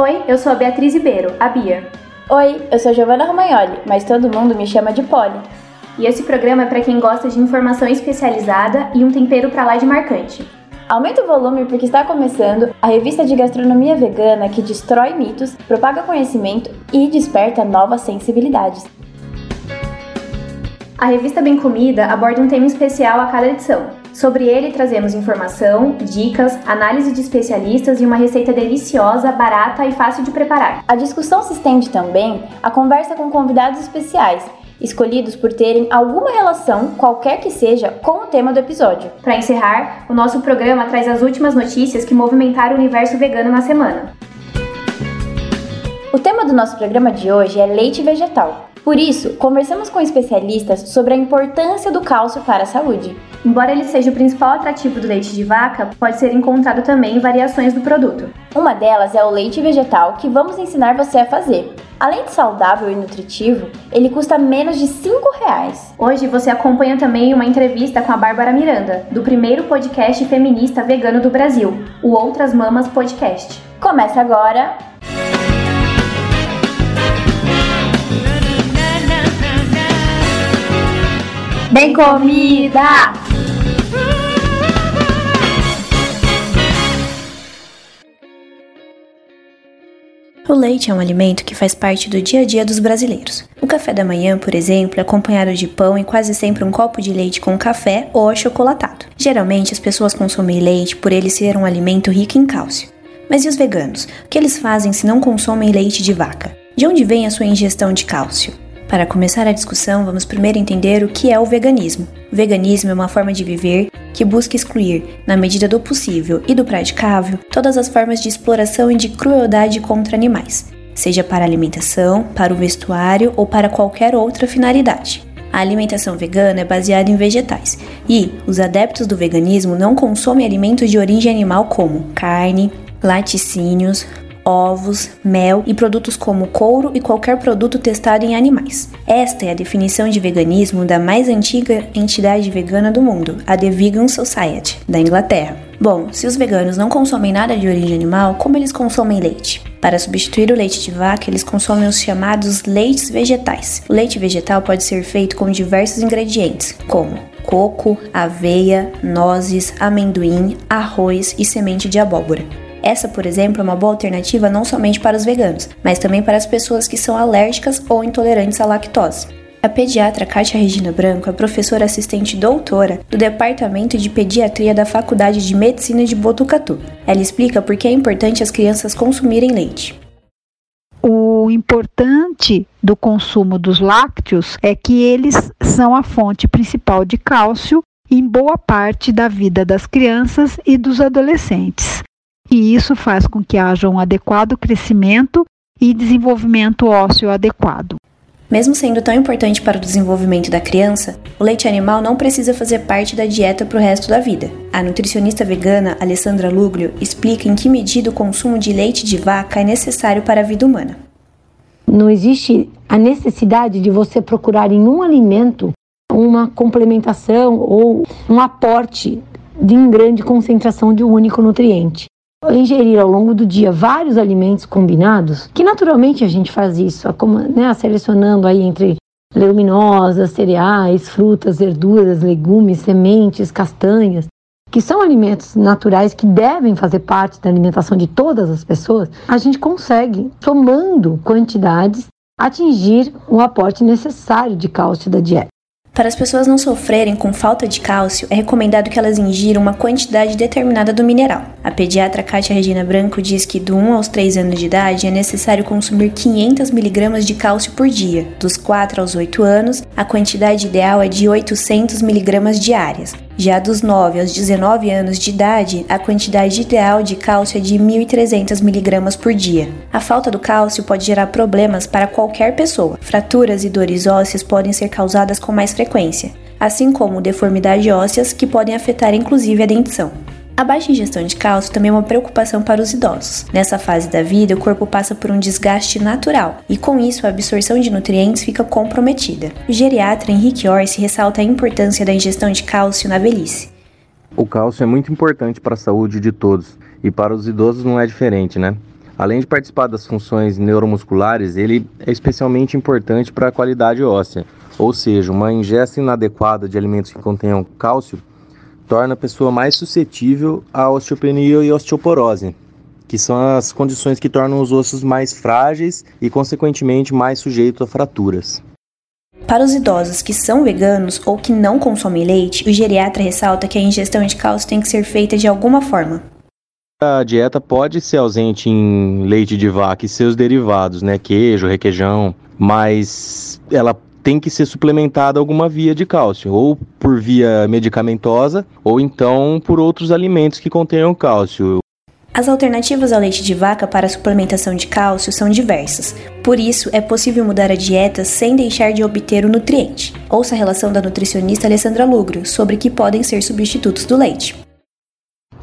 Oi, eu sou a Beatriz Ribeiro, a Bia. Oi, eu sou Giovanna Romagnoli, mas todo mundo me chama de Polly. E esse programa é para quem gosta de informação especializada e um tempero para lá de marcante. Aumenta o volume porque está começando a revista de gastronomia vegana que destrói mitos, propaga conhecimento e desperta novas sensibilidades. A revista Bem Comida aborda um tema especial a cada edição. Sobre ele trazemos informação, dicas, análise de especialistas e uma receita deliciosa, barata e fácil de preparar. A discussão se estende também à conversa com convidados especiais, escolhidos por terem alguma relação, qualquer que seja, com o tema do episódio. Para encerrar, o nosso programa traz as últimas notícias que movimentaram o universo vegano na semana. O tema do nosso programa de hoje é leite vegetal. Por isso, conversamos com especialistas sobre a importância do cálcio para a saúde. Embora ele seja o principal atrativo do leite de vaca, pode ser encontrado também em variações do produto. Uma delas é o leite vegetal, que vamos ensinar você a fazer. Além de saudável e nutritivo, ele custa menos de 5 reais. Hoje você acompanha também uma entrevista com a Bárbara Miranda, do primeiro podcast feminista vegano do Brasil, o Outras Mamas Podcast. Começa agora Bem comida! O leite é um alimento que faz parte do dia a dia dos brasileiros. O café da manhã, por exemplo, é acompanhado de pão e quase sempre um copo de leite com café ou achocolatado. Geralmente as pessoas consomem leite por ele ser um alimento rico em cálcio. Mas e os veganos? O que eles fazem se não consomem leite de vaca? De onde vem a sua ingestão de cálcio? Para começar a discussão, vamos primeiro entender o que é o veganismo. O veganismo é uma forma de viver que busca excluir, na medida do possível e do praticável, todas as formas de exploração e de crueldade contra animais, seja para alimentação, para o vestuário ou para qualquer outra finalidade. A alimentação vegana é baseada em vegetais e os adeptos do veganismo não consomem alimentos de origem animal como carne, laticínios, ovos, mel e produtos como couro e qualquer produto testado em animais. Esta é a definição de veganismo da mais antiga entidade vegana do mundo, a The Vegan Society, da Inglaterra. Bom, se os veganos não consomem nada de origem animal, como eles consomem leite? Para substituir o leite de vaca, eles consomem os chamados leites vegetais. O leite vegetal pode ser feito com diversos ingredientes, como coco, aveia, nozes, amendoim, arroz e semente de abóbora. Essa, por exemplo, é uma boa alternativa não somente para os veganos, mas também para as pessoas que são alérgicas ou intolerantes à lactose. A pediatra Kátia Regina Branco é professora assistente doutora do Departamento de Pediatria da Faculdade de Medicina de Botucatu. Ela explica por que é importante as crianças consumirem leite. O importante do consumo dos lácteos é que eles são a fonte principal de cálcio em boa parte da vida das crianças e dos adolescentes e isso faz com que haja um adequado crescimento e desenvolvimento ósseo adequado. Mesmo sendo tão importante para o desenvolvimento da criança, o leite animal não precisa fazer parte da dieta para o resto da vida. A nutricionista vegana Alessandra Luglio explica em que medida o consumo de leite de vaca é necessário para a vida humana. Não existe a necessidade de você procurar em um alimento uma complementação ou um aporte de grande concentração de um único nutriente ingerir ao longo do dia vários alimentos combinados, que naturalmente a gente faz isso, né, selecionando aí entre leguminosas, cereais, frutas, verduras, legumes, sementes, castanhas, que são alimentos naturais que devem fazer parte da alimentação de todas as pessoas, a gente consegue, somando quantidades, atingir o aporte necessário de cálcio da dieta. Para as pessoas não sofrerem com falta de cálcio, é recomendado que elas ingiram uma quantidade determinada do mineral. A pediatra Kátia Regina Branco diz que do 1 aos 3 anos de idade é necessário consumir 500 mg de cálcio por dia. Dos 4 aos 8 anos, a quantidade ideal é de 800 mg diárias. Já dos 9 aos 19 anos de idade, a quantidade ideal de cálcio é de 1.300 mg por dia. A falta do cálcio pode gerar problemas para qualquer pessoa. Fraturas e dores ósseas podem ser causadas com mais frequência, assim como deformidades ósseas que podem afetar inclusive a dentição. A baixa ingestão de cálcio também é uma preocupação para os idosos. Nessa fase da vida, o corpo passa por um desgaste natural e, com isso, a absorção de nutrientes fica comprometida. O geriatra Henrique Orsi ressalta a importância da ingestão de cálcio na velhice. O cálcio é muito importante para a saúde de todos e para os idosos não é diferente, né? Além de participar das funções neuromusculares, ele é especialmente importante para a qualidade óssea, ou seja, uma ingesta inadequada de alimentos que contenham cálcio torna a pessoa mais suscetível à osteopenia e osteoporose, que são as condições que tornam os ossos mais frágeis e, consequentemente, mais sujeitos a fraturas. Para os idosos que são veganos ou que não consomem leite, o geriatra ressalta que a ingestão de cálcio tem que ser feita de alguma forma. A dieta pode ser ausente em leite de vaca e seus derivados, né, queijo, requeijão, mas ela tem que ser suplementada alguma via de cálcio, ou por via medicamentosa, ou então por outros alimentos que contenham cálcio. As alternativas ao leite de vaca para suplementação de cálcio são diversas, por isso é possível mudar a dieta sem deixar de obter o nutriente. Ouça a relação da nutricionista Alessandra Lugro sobre que podem ser substitutos do leite.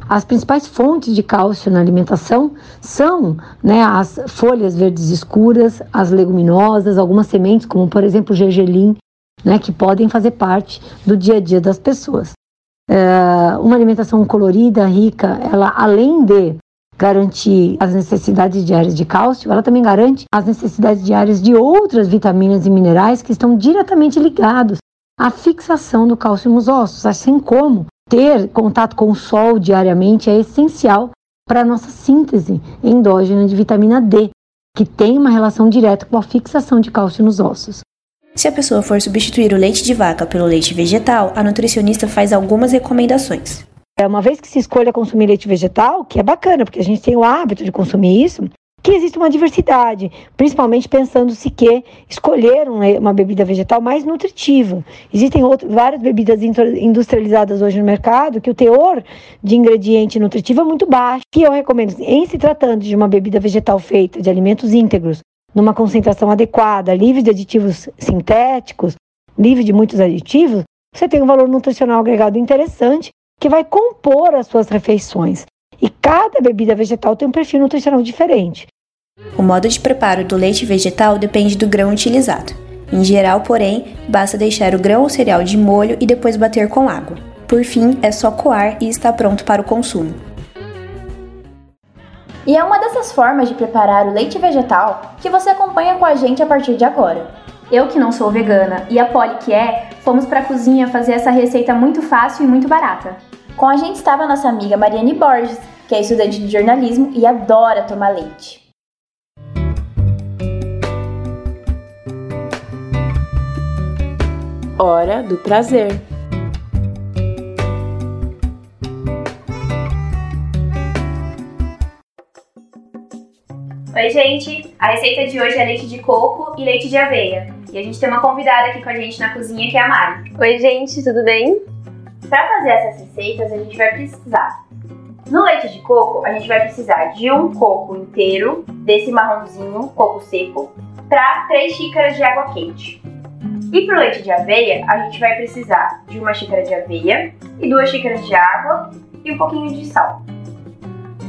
As principais fontes de cálcio na alimentação são né, as folhas verdes escuras, as leguminosas, algumas sementes, como por exemplo o gergelim, né, que podem fazer parte do dia a dia das pessoas. É, uma alimentação colorida, rica, ela além de garantir as necessidades diárias de cálcio, ela também garante as necessidades diárias de outras vitaminas e minerais que estão diretamente ligados à fixação do cálcio nos ossos, assim como ter contato com o sol diariamente é essencial para a nossa síntese endógena de vitamina D, que tem uma relação direta com a fixação de cálcio nos ossos. Se a pessoa for substituir o leite de vaca pelo leite vegetal, a nutricionista faz algumas recomendações. É uma vez que se escolha consumir leite vegetal, que é bacana, porque a gente tem o hábito de consumir isso, que existe uma diversidade, principalmente pensando-se que escolher uma bebida vegetal mais nutritiva. Existem outras, várias bebidas industrializadas hoje no mercado que o teor de ingrediente nutritivo é muito baixo. E eu recomendo, em se tratando de uma bebida vegetal feita de alimentos íntegros, numa concentração adequada, livre de aditivos sintéticos, livre de muitos aditivos, você tem um valor nutricional agregado interessante que vai compor as suas refeições. E cada bebida vegetal tem um perfil nutricional diferente. O modo de preparo do leite vegetal depende do grão utilizado. Em geral, porém, basta deixar o grão ou cereal de molho e depois bater com água. Por fim, é só coar e está pronto para o consumo. E é uma dessas formas de preparar o leite vegetal que você acompanha com a gente a partir de agora. Eu que não sou vegana e a Polly que é, fomos para a cozinha fazer essa receita muito fácil e muito barata. Com a gente estava a nossa amiga Mariane Borges, que é estudante de jornalismo e adora tomar leite. Hora do prazer. Oi, gente! A receita de hoje é leite de coco e leite de aveia. E a gente tem uma convidada aqui com a gente na cozinha que é a Mari. Oi, gente, tudo bem? Para fazer essas receitas, a gente vai precisar. No leite de coco, a gente vai precisar de um coco inteiro, desse marronzinho, coco seco, para 3 xícaras de água quente. E para o leite de aveia, a gente vai precisar de uma xícara de aveia e duas xícaras de água e um pouquinho de sal.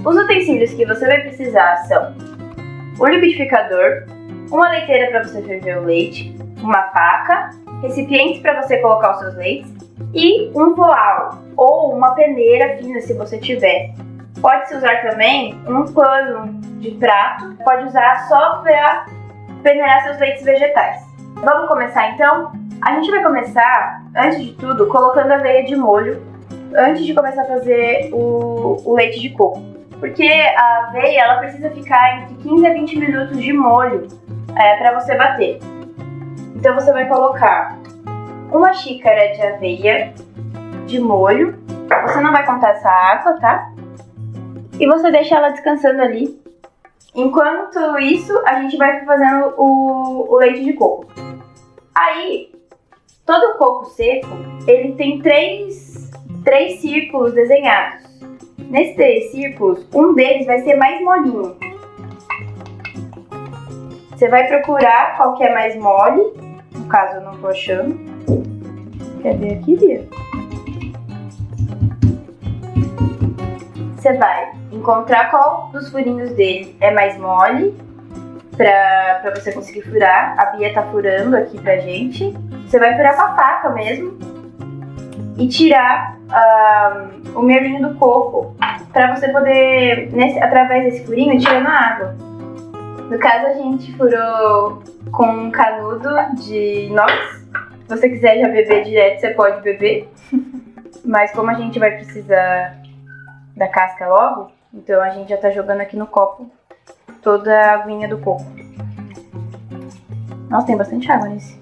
Os utensílios que você vai precisar são o liquidificador, uma leiteira para você ferver o leite, uma faca, recipientes para você colocar os seus leites e um voal ou uma peneira fina se você tiver. Pode-se usar também um pano de prato, pode usar só para peneirar seus leites vegetais. Vamos começar então? A gente vai começar, antes de tudo, colocando a aveia de molho antes de começar a fazer o, o leite de coco. Porque a aveia ela precisa ficar entre 15 a 20 minutos de molho é, para você bater. Então você vai colocar uma xícara de aveia de molho. Você não vai contar essa água, tá? E você deixa ela descansando ali. Enquanto isso, a gente vai fazendo o, o leite de coco. Aí, todo coco seco, ele tem três, três círculos desenhados. Nesses três círculos, um deles vai ser mais molinho. Você vai procurar qual que é mais mole. No caso, eu não tô achando. Ver aqui, Bia? Você vai encontrar qual dos furinhos dele é mais mole pra, pra você conseguir furar. A Bia tá furando aqui pra gente. Você vai furar com a faca mesmo e tirar uh, o merlinho do coco para você poder, nesse, através desse furinho, tirando a água. No caso, a gente furou com um canudo de inox. Se você quiser já beber direto, você pode beber. Mas como a gente vai precisar da casca logo, então a gente já tá jogando aqui no copo toda a aguinha do coco. Nossa, tem bastante água nesse.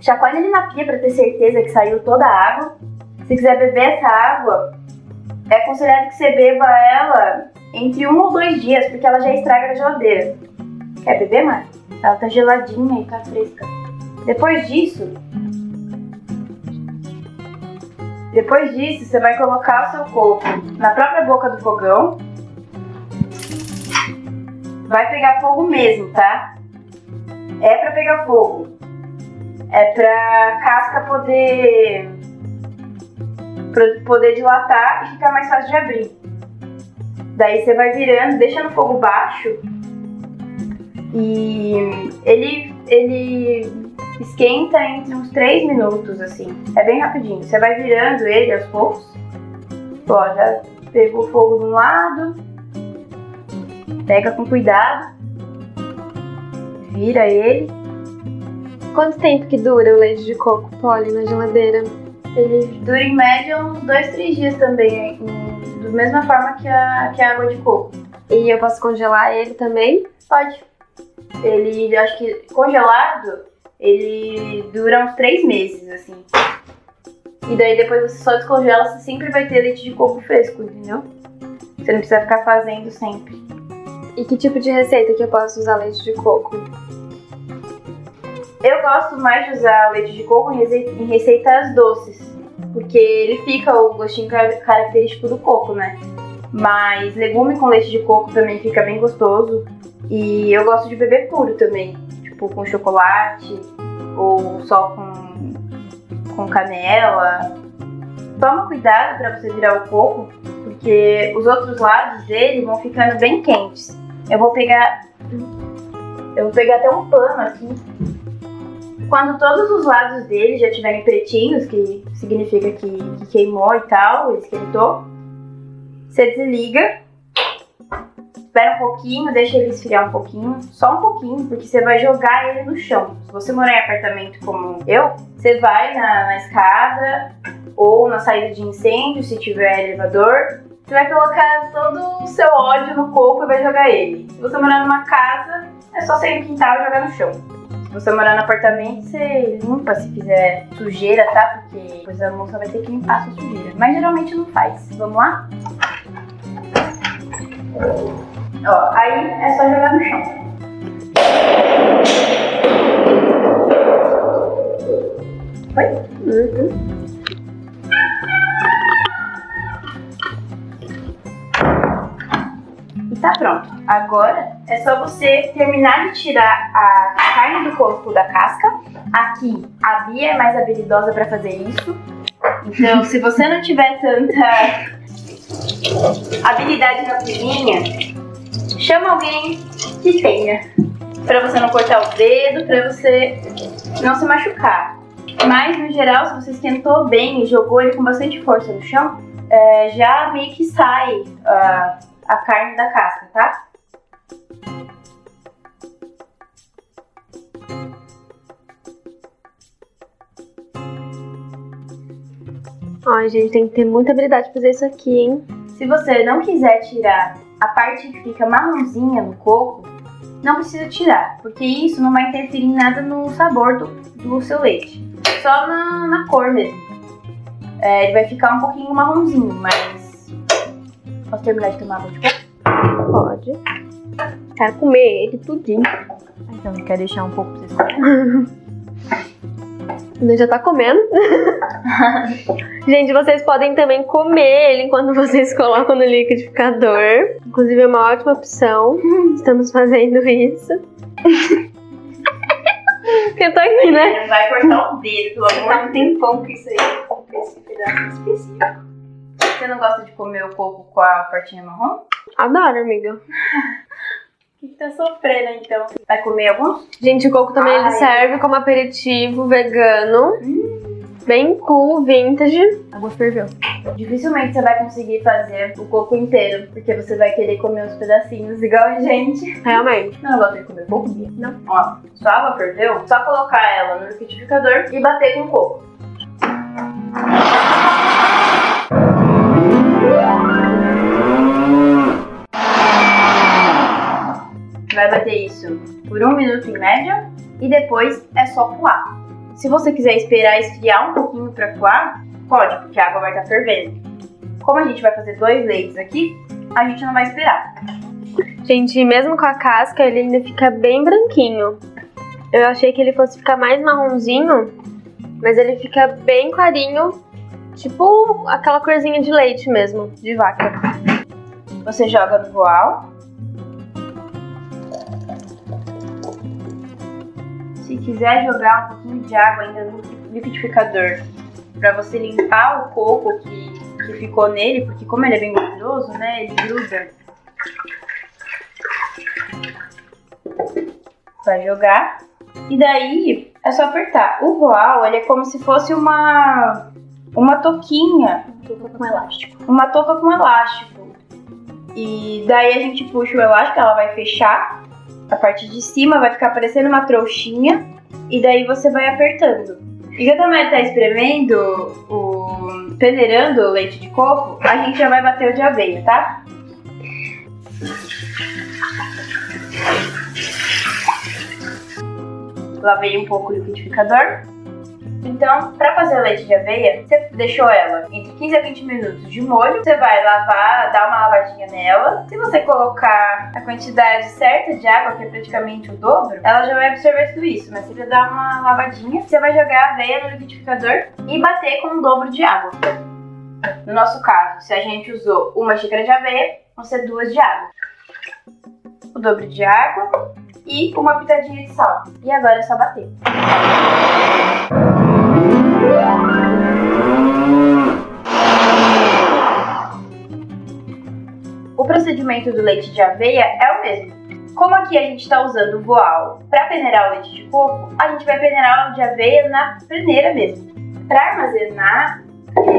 Chacoalha ele na pia pra ter certeza que saiu toda a água. Se quiser beber essa água, é aconselhado que você beba ela entre um ou dois dias, porque ela já estraga na geladeira. Quer beber mais? Ela tá geladinha e tá fresca. Depois disso, depois disso, você vai colocar o seu coco na própria boca do fogão. Vai pegar fogo mesmo, tá? É pra pegar fogo. É pra casca poder poder dilatar e ficar mais fácil de abrir. Daí você vai virando, deixa no fogo baixo e ele ele esquenta entre uns 3 minutos assim. É bem rapidinho. Você vai virando ele aos poucos. Ó, já pegou o fogo de um lado. Pega com cuidado. Vira ele. Quanto tempo que dura o leite de coco poli na geladeira? Ele dura em média uns 2, 3 dias também, da mesma forma que a, que a água de coco. E eu posso congelar ele também? Pode. Ele, acho que congelado, ele dura uns 3 meses, assim. E daí depois você só descongela, você sempre vai ter leite de coco fresco, entendeu? Você não precisa ficar fazendo sempre. E que tipo de receita que eu posso usar leite de coco? Eu gosto mais de usar leite de coco em receitas doces, porque ele fica o gostinho característico do coco, né? Mas legume com leite de coco também fica bem gostoso. E eu gosto de beber puro também, tipo com chocolate ou só com, com canela. Toma cuidado para você virar o coco, porque os outros lados dele vão ficando bem quentes. Eu vou pegar eu vou pegar até um pano aqui quando todos os lados dele já estiverem pretinhos, que significa que, que queimou e tal, esquentou, você desliga, espera um pouquinho, deixa ele esfriar um pouquinho, só um pouquinho, porque você vai jogar ele no chão. Se você morar em apartamento como eu, você vai na, na escada ou na saída de incêndio, se tiver elevador, você vai colocar todo o seu ódio no corpo e vai jogar ele. Se você morar numa casa, é só sair no quintal e jogar no chão. Se você morar no apartamento, você limpa se fizer sujeira, tá? Porque depois a moça vai ter que limpar a sua sujeira. Mas geralmente não faz. Vamos lá? Ó, aí é só jogar no chão. Foi? Uhum. tá pronto. Agora é só você terminar de tirar a carne do corpo da casca. Aqui a Bia é mais habilidosa para fazer isso. Então, se você não tiver tanta habilidade na cozinha, chama alguém que tenha. Para você não cortar o dedo, para você não se machucar. Mas no geral, se você esquentou bem e jogou ele com bastante força no chão, é, já meio que sai uh, a carne da casca, tá? Ai, gente, tem que ter muita habilidade pra fazer isso aqui, hein? Se você não quiser tirar a parte que fica marronzinha no coco, não precisa tirar, porque isso não vai interferir em nada no sabor do, do seu leite. Só na, na cor mesmo. É, ele vai ficar um pouquinho marronzinho, mas Posso terminar de tomar água de coco? Pode. Quero comer ele tudinho. Então, quer deixar um pouco pra vocês comerem? Ele já tá comendo. Gente, vocês podem também comer ele enquanto vocês colocam no liquidificador. Inclusive, é uma ótima opção. Estamos fazendo isso. Eu tô aqui, né? Vai cortar o dedo, pelo amor de Deus. Tem pão com isso aí. Esse pedaço específico. Você não gosta de comer o coco com a partinha marrom? Adoro, amiga. O que, que tá sofrendo então? Vai comer alguns? Gente, o coco também ele serve como aperitivo vegano. Hum. Bem cool, vintage. Água ferveu. Dificilmente você vai conseguir fazer o coco inteiro, porque você vai querer comer os pedacinhos igual a gente. Realmente. Não gosta de comer coco, Bia? Não. Ó, sua água ferveu, só colocar ela no liquidificador e bater com o coco. Vai bater isso por um minuto em média e depois é só coar. Se você quiser esperar esfriar um pouquinho para coar, pode, porque a água vai estar fervendo. Como a gente vai fazer dois leites aqui, a gente não vai esperar. Gente, mesmo com a casca, ele ainda fica bem branquinho. Eu achei que ele fosse ficar mais marronzinho, mas ele fica bem clarinho, tipo aquela corzinha de leite mesmo, de vaca. Você joga no voal. Se quiser jogar um pouquinho de água ainda no liquidificador para você limpar o coco que, que ficou nele, porque como ele é bem gorduroso, né, ele gruda. Vai jogar. E daí é só apertar. O voal, ele é como se fosse uma uma touquinha, Touca com elástico. uma touca com elástico. E daí a gente puxa o elástico, ela vai fechar. A parte de cima vai ficar parecendo uma trouxinha. E daí você vai apertando. E a Mari tá espremendo, o, peneirando o leite de coco, a gente já vai bater o de aveia, tá? Lavei um pouco o liquidificador. Então, para fazer o leite de aveia, você deixou ela entre 15 a 20 minutos de molho. Você vai lavar, dar uma lavadinha nela. Se você colocar a quantidade certa de água, que é praticamente o dobro, ela já vai absorver tudo isso. Mas você vai dar uma lavadinha. Você vai jogar a aveia no liquidificador e bater com o dobro de água. No nosso caso, se a gente usou uma xícara de aveia, vão ser duas de água. O dobro de água e uma pitadinha de sal. E agora é só bater. O procedimento do leite de aveia é o mesmo. Como aqui a gente está usando o voal para peneirar o leite de coco, a gente vai peneirar o de aveia na peneira mesmo. Para armazenar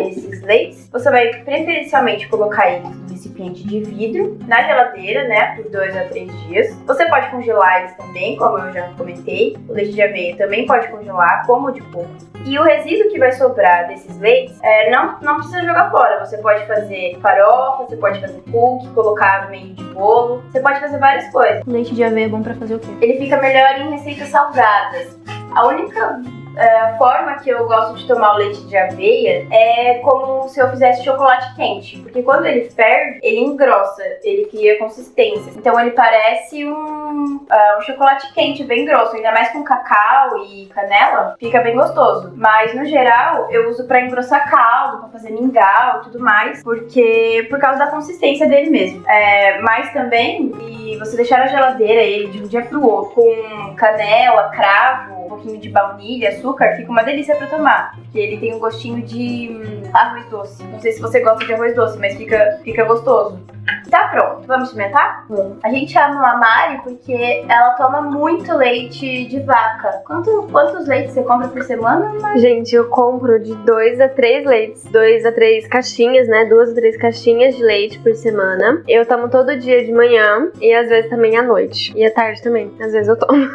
esses leites, você vai preferencialmente colocar eles no recipiente de vidro, na geladeira, né, por dois a três dias. Você pode congelar eles também, como eu já comentei. O leite de aveia também pode congelar, como o de coco. E o resíduo que vai sobrar desses leites, é, não, não precisa jogar fora. Você pode fazer farofa, você pode fazer cookie, colocar no meio de bolo. Você pode fazer várias coisas. Leite de aveia é bom pra fazer o quê? Ele fica melhor em receitas salgadas. A única é, forma que eu gosto de tomar o leite de aveia é como se eu fizesse chocolate quente. Porque quando ele ferve, ele engrossa, ele cria consistência. Então ele parece um, é, um chocolate quente bem grosso, ainda mais com cacau e canela, fica bem gostoso. Mas no geral, eu uso pra engrossar caldo, pra fazer mingau e tudo mais, porque por causa da consistência dele mesmo. É, mas também, e você deixar na geladeira ele de um dia pro outro com canela, cravo, um pouquinho de baunilha, açúcar, fica uma delícia pra tomar. Porque ele tem um gostinho de hum, arroz doce. Não sei se você gosta de arroz doce, mas fica, fica gostoso. Tá pronto, vamos experimentar? A gente ama a Mari porque ela toma muito leite de vaca. Quanto, quantos leites você compra por semana, Mari? Gente, eu compro de dois a três leites, dois a três caixinhas, né? Duas a três caixinhas de leite por semana. Eu tomo todo dia de manhã e às vezes também à noite. E à tarde também, às vezes eu tomo.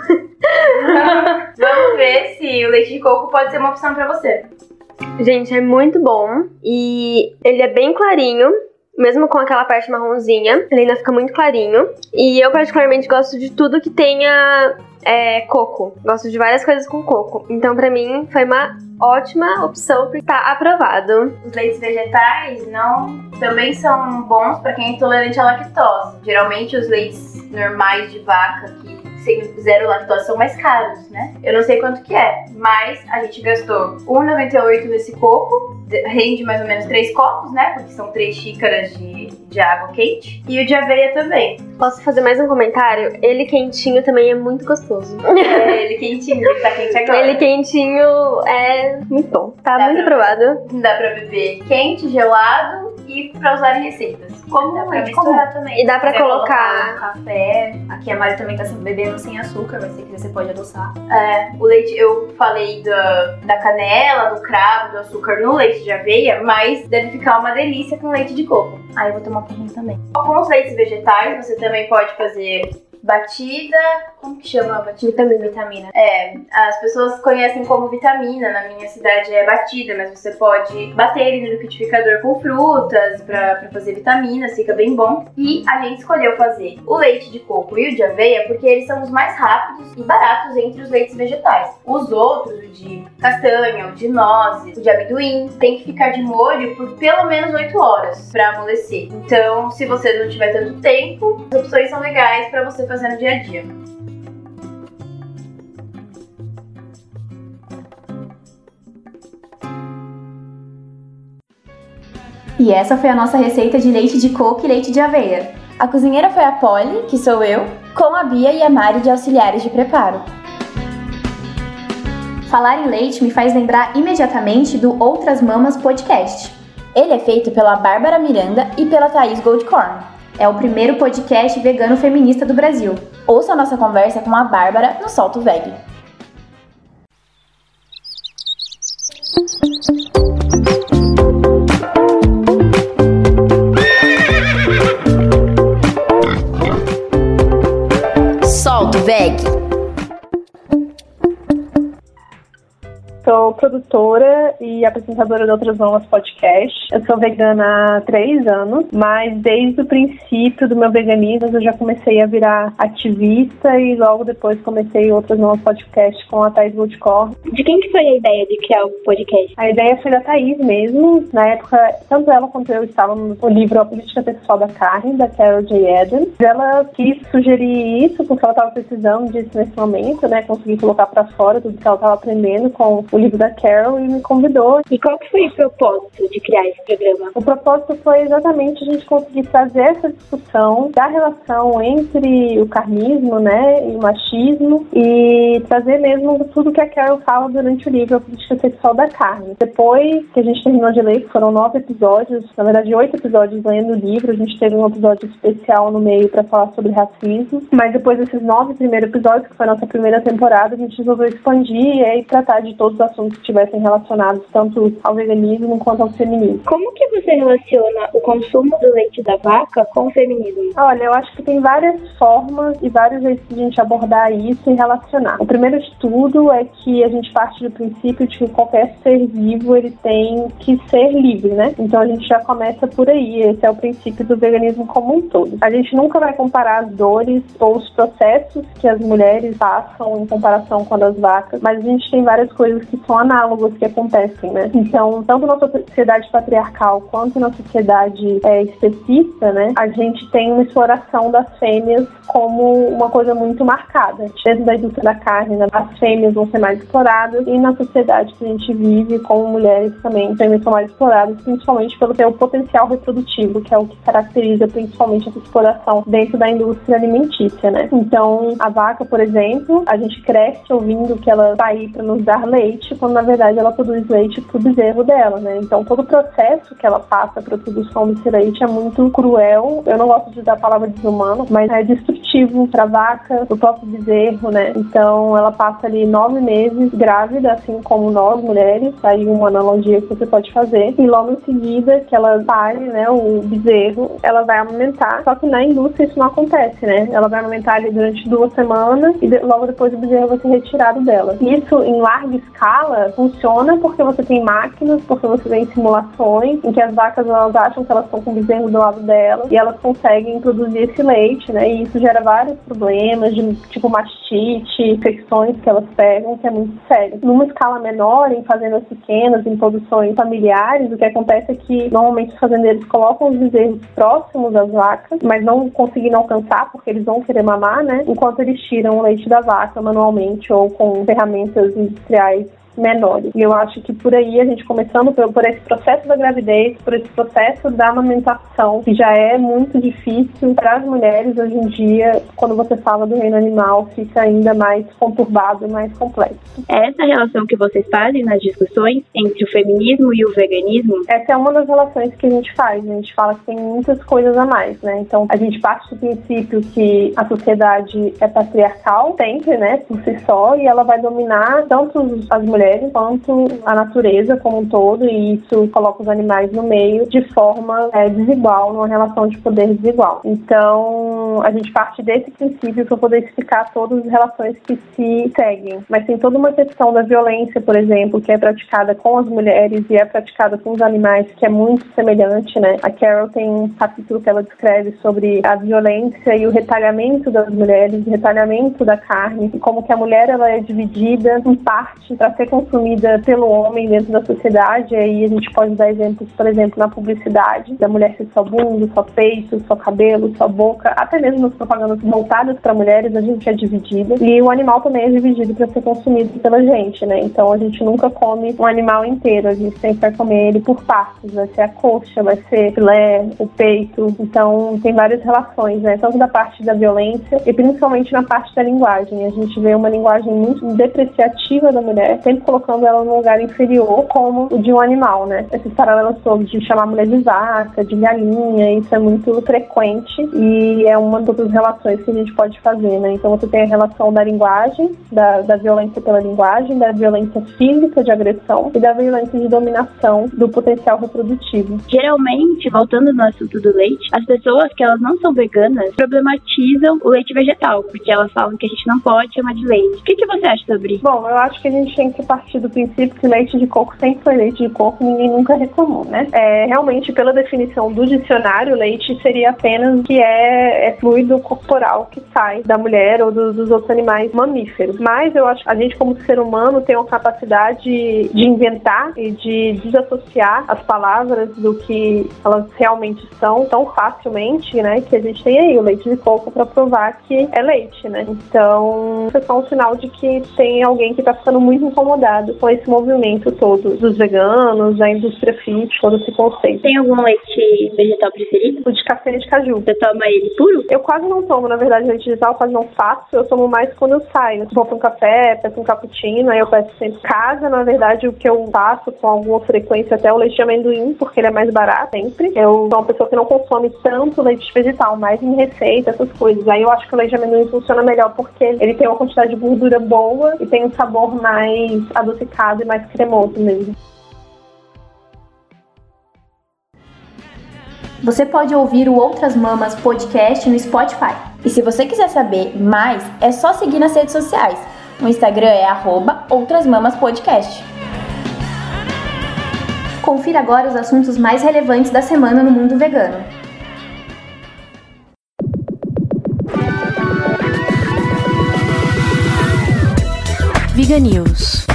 Vamos ver se o leite de coco pode ser uma opção pra você. Gente, é muito bom e ele é bem clarinho. Mesmo com aquela parte marronzinha, ele ainda fica muito clarinho. E eu particularmente gosto de tudo que tenha é, coco. Gosto de várias coisas com coco. Então, pra mim, foi uma ótima opção porque tá aprovado. Os leites vegetais não também são bons pra quem é intolerante à lactose. Geralmente os leites normais de vaca que sem zero lactose são mais caros, né? Eu não sei quanto que é, mas a gente gastou R$1,98 nesse coco, rende mais ou menos 3 copos, né? Porque são 3 xícaras de, de água quente. E o de aveia também. Posso fazer mais um comentário? Ele quentinho também é muito gostoso. É, ele quentinho, ele tá quente agora. Ele quentinho é muito bom. Tá Dá muito aprovado. Dá pra beber quente, gelado e pra usar em receitas. Como Dá pra comum. misturar também. E dá pra colocar- no café. Aqui a Mari também tá bebendo sem açúcar, mas se quiser você pode adoçar. É, o leite, eu falei da, da canela, do cravo, do açúcar no leite de aveia, mas deve ficar uma delícia com leite de coco. Aí eu vou tomar um também. Com os leites vegetais, você também pode fazer batida. Como que chama? Vitamina. Vitamina. É, as pessoas conhecem como vitamina. Na minha cidade é batida, mas você pode bater ele no liquidificador com frutas pra, pra fazer vitaminas, fica bem bom. E a gente escolheu fazer o leite de coco e o de aveia porque eles são os mais rápidos e baratos entre os leites vegetais. Os outros, o de castanha, o de nozes, o de amendoim, tem que ficar de molho por pelo menos 8 horas pra amolecer. Então, se você não tiver tanto tempo, as opções são legais pra você fazer no dia a dia. E essa foi a nossa receita de leite de coco e leite de aveia. A cozinheira foi a Polly, que sou eu, com a Bia e a Mari de auxiliares de preparo. Falar em leite me faz lembrar imediatamente do Outras Mamas podcast. Ele é feito pela Bárbara Miranda e pela Thaís Goldcorn. É o primeiro podcast vegano feminista do Brasil. Ouça a nossa conversa com a Bárbara no Solto Veg. Veg. Sou produtora e apresentadora de Outras Mamas Podcast. Eu sou vegana há três anos, mas desde o princípio do meu veganismo eu já comecei a virar ativista e logo depois comecei Outras Mamas Podcast com a Thaís Goldcorn. De quem que foi a ideia de criar o podcast? A ideia foi da Thaís mesmo. Na época, tanto ela quanto eu estávamos no livro A Política Sexual da Carne, da Carol J. Adams. Ela quis sugerir isso porque ela estava precisando disso nesse momento, né? Conseguir colocar para fora tudo que ela estava aprendendo com o livro da Carol e me convidou. E qual que foi o propósito de criar esse programa? O propósito foi exatamente a gente conseguir trazer essa discussão da relação entre o carnismo, né, e o machismo e trazer mesmo tudo que a Carol fala durante o livro A Política Sexual da Carne. Depois que a gente terminou de ler, que foram nove episódios, na verdade oito episódios lendo o livro, a gente teve um episódio especial no meio para falar sobre racismo, mas depois desses nove primeiros episódios, que foi a nossa primeira temporada, a gente resolveu expandir e tratar de todos os assuntos que estivessem relacionados tanto ao veganismo quanto ao feminismo. Como que você relaciona o consumo do leite da vaca com o feminismo? Olha, eu acho que tem várias formas e vários jeitos de a gente abordar isso e relacionar. O primeiro estudo é que a gente parte do princípio de que qualquer ser vivo ele tem que ser livre, né? Então a gente já começa por aí. Esse é o princípio do veganismo como um todo. A gente nunca vai comparar as dores ou os processos que as mulheres passam em comparação com a das vacas, mas a gente tem várias coisas que são análogas que acontecem, né? Então, tanto na sociedade patriarcal quanto na sociedade é, especista, né, a gente tem uma exploração das fêmeas como uma coisa muito marcada. Dentro da indústria da carne, né, as fêmeas vão ser mais exploradas e na sociedade que a gente vive, como mulheres também, fêmeas são mais exploradas, principalmente pelo seu potencial reprodutivo, que é o que caracteriza principalmente essa exploração dentro da indústria alimentícia, né? Então, a vaca, por exemplo, a gente cresce ouvindo que ela está aí para nos dar leite, quando na verdade ela produz leite pro bezerro dela, né? Então, todo o processo que ela passa para produção desse leite é muito cruel. Eu não gosto de dar a palavra desumano, mas é destrutivo para vaca, pro próprio bezerro, né? Então, ela passa ali nove meses grávida, assim como nós mulheres, aí uma analogia que você pode fazer. E logo em seguida que ela pare, né, o bezerro, ela vai amamentar. Só que na indústria isso não acontece, né? Ela vai amamentar ali durante duas semanas e logo depois o bezerro vai ser retirado dela. Isso em larga escala funciona porque você tem máquinas, porque você tem simulações em que as vacas elas acham que elas estão com bezerro do lado dela e elas conseguem produzir esse leite, né? E isso gera vários problemas de tipo mastite, infecções que elas pegam, que é muito sério. Numa escala menor, em fazendas pequenas, em produções familiares, o que acontece é que normalmente os fazendeiros colocam os bezerros próximos às vacas, mas não conseguindo alcançar porque eles vão querer mamar, né? Enquanto eles tiram o leite da vaca manualmente ou com ferramentas industriais menores. E eu acho que por aí a gente começando por, por esse processo da gravidez, por esse processo da amamentação, que já é muito difícil para as mulheres hoje em dia, quando você fala do reino animal, fica ainda mais conturbado, mais complexo. Essa relação que vocês fazem nas discussões entre o feminismo e o veganismo? Essa é uma das relações que a gente faz. A gente fala que tem muitas coisas a mais, né? Então, a gente parte do princípio que a sociedade é patriarcal, sempre, né, por si só, e ela vai dominar tanto as mulheres quanto a natureza como um todo, e isso coloca os animais no meio de forma é, desigual, numa relação de poder desigual. Então, a gente parte desse princípio para poder explicar todas as relações que se seguem. Mas tem toda uma questão da violência, por exemplo, que é praticada com as mulheres e é praticada com os animais, que é muito semelhante, né? A Carol tem um capítulo que ela descreve sobre a violência e o retalhamento das mulheres, o retalhamento da carne, e como que a mulher ela é dividida em parte para ser consumida pelo homem dentro da sociedade. Aí a gente pode dar exemplos, por exemplo, na publicidade, da mulher ser só bunda, só peito, só cabelo, só boca, até mesmo nas propagandas voltadas para mulheres, a gente é dividida. E o animal também é dividido para ser consumido pela gente, né? Então a gente nunca come um animal inteiro, a gente sempre vai comer ele por partes, vai ser a coxa, vai ser filé, o peito. Então tem várias relações, né? Tanto da parte da violência e principalmente na parte da linguagem. A gente vê uma linguagem muito depreciativa da mulher, sempre colocando ela num lugar inferior como o de um animal, né? Esses paralelos todos de chamar a mulher de vaca, de galinha, isso é muito frequente e é uma das relações que a gente pode fazer, né? Então você tem a relação da linguagem, da, da violência pela linguagem, da violência física de agressão e da violência de dominação do potencial reprodutivo. Geralmente, voltando no assunto do leite, as pessoas que elas não são veganas problematizam o leite vegetal, porque elas falam que a gente não pode chamar de leite. O que, que você acha sobre isso? Bom, eu acho que a gente tem que partir do princípio que leite de coco sempre foi leite de coco, ninguém nunca reclamou, né? É, realmente, pela definição do dicionário, leite seria apenas que é, é fluido corporal que sai da mulher ou do, dos outros animais mamíferos. Mas eu acho que a gente, como ser humano, tem uma capacidade de inventar e de desassociar as palavras do que elas realmente são tão facilmente, né? Que a gente tem aí o leite de coco para provar que é leite, né? Então, isso é só um sinal de que tem alguém que está ficando muito incomodado com esse movimento todo dos veganos, da indústria fit, todo esse conceito. Tem algum leite vegetal preferido? O de café de caju. Você toma ele puro? Eu quase não tomo, na verdade, leite vegetal, eu quase não faço. Eu tomo mais quando eu saio. Vou para um café, peço um cappuccino, aí eu peço sempre casa. Na verdade, o que eu faço com alguma frequência até o leite de amendoim, porque ele é mais barato sempre. Eu sou uma pessoa que não consome tanto leite vegetal, mais em receita, essas coisas. Aí eu acho que o leite de amendoim funciona melhor porque ele tem uma quantidade de gordura boa e tem um sabor mais adocicado e mais cremoso mesmo. Você pode ouvir o Outras Mamas podcast no Spotify. E se você quiser saber mais, é só seguir nas redes sociais. O Instagram é arroba Outras Mamas Podcast. Confira agora os assuntos mais relevantes da semana no mundo vegano. Vegan News.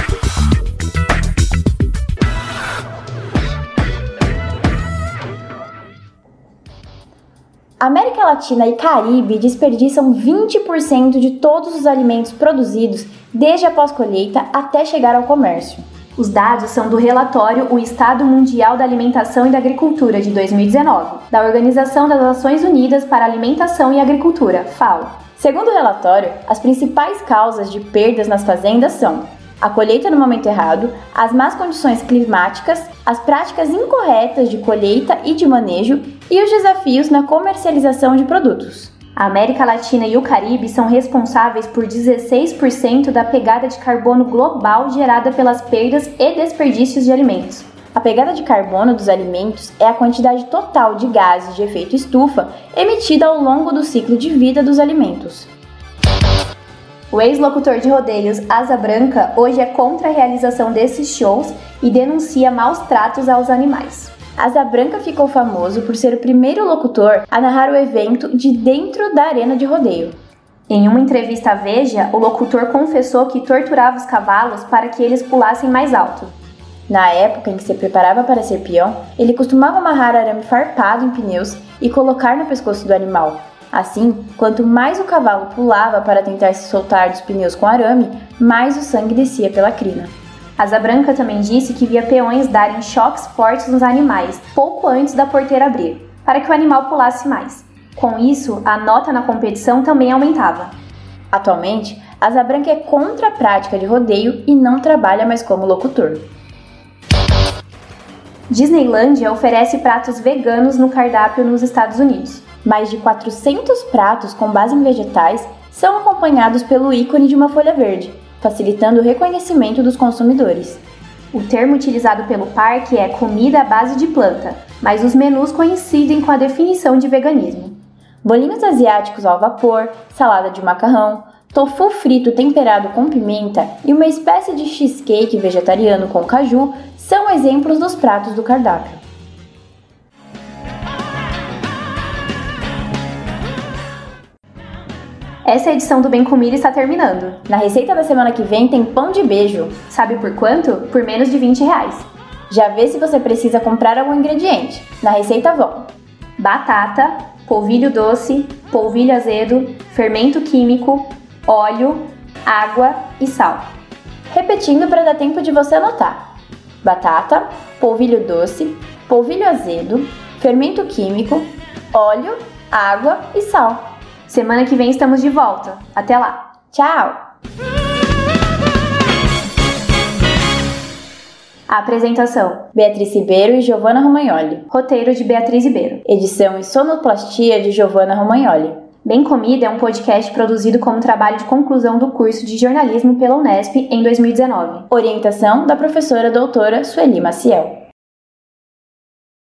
América Latina e Caribe desperdiçam 20% de todos os alimentos produzidos desde a pós-colheita até chegar ao comércio. Os dados são do relatório O Estado Mundial da Alimentação e da Agricultura de 2019, da Organização das Nações Unidas para Alimentação e Agricultura, FAO. Segundo o relatório, as principais causas de perdas nas fazendas são a colheita no momento errado, as más condições climáticas, as práticas incorretas de colheita e de manejo e os desafios na comercialização de produtos. A América Latina e o Caribe são responsáveis por 16% da pegada de carbono global gerada pelas perdas e desperdícios de alimentos. A pegada de carbono dos alimentos é a quantidade total de gases de efeito estufa emitida ao longo do ciclo de vida dos alimentos. O ex-locutor de rodeios Asa Branca hoje é contra a realização desses shows e denuncia maus tratos aos animais. Asa Branca ficou famoso por ser o primeiro locutor a narrar o evento de dentro da arena de rodeio. Em uma entrevista à Veja, o locutor confessou que torturava os cavalos para que eles pulassem mais alto. Na época em que se preparava para ser peão, ele costumava amarrar arame farpado em pneus e colocar no pescoço do animal, Assim, quanto mais o cavalo pulava para tentar se soltar dos pneus com arame, mais o sangue descia pela crina. Asa Branca também disse que via peões darem choques fortes nos animais pouco antes da porteira abrir, para que o animal pulasse mais. Com isso, a nota na competição também aumentava. Atualmente, Asa Branca é contra a prática de rodeio e não trabalha mais como locutor. Disneylandia oferece pratos veganos no cardápio nos Estados Unidos. Mais de 400 pratos com base em vegetais são acompanhados pelo ícone de uma folha verde, facilitando o reconhecimento dos consumidores. O termo utilizado pelo parque é comida à base de planta, mas os menus coincidem com a definição de veganismo. Bolinhos asiáticos ao vapor, salada de macarrão, tofu frito temperado com pimenta e uma espécie de cheesecake vegetariano com caju são exemplos dos pratos do cardápio. Essa edição do Bem Comida está terminando. Na receita da semana que vem tem pão de beijo. Sabe por quanto? Por menos de 20 reais. Já vê se você precisa comprar algum ingrediente. Na receita vão batata, polvilho doce, polvilho azedo, fermento químico, óleo, água e sal. Repetindo para dar tempo de você anotar: batata, polvilho doce, polvilho azedo, fermento químico, óleo, água e sal. Semana que vem estamos de volta. Até lá. Tchau! A apresentação: Beatriz Ribeiro e Giovanna Romagnoli. Roteiro de Beatriz Ribeiro. Edição e sonoplastia de Giovanna Romagnoli. Bem Comida é um podcast produzido como trabalho de conclusão do curso de jornalismo pela Unesp em 2019. Orientação da professora doutora Sueli Maciel.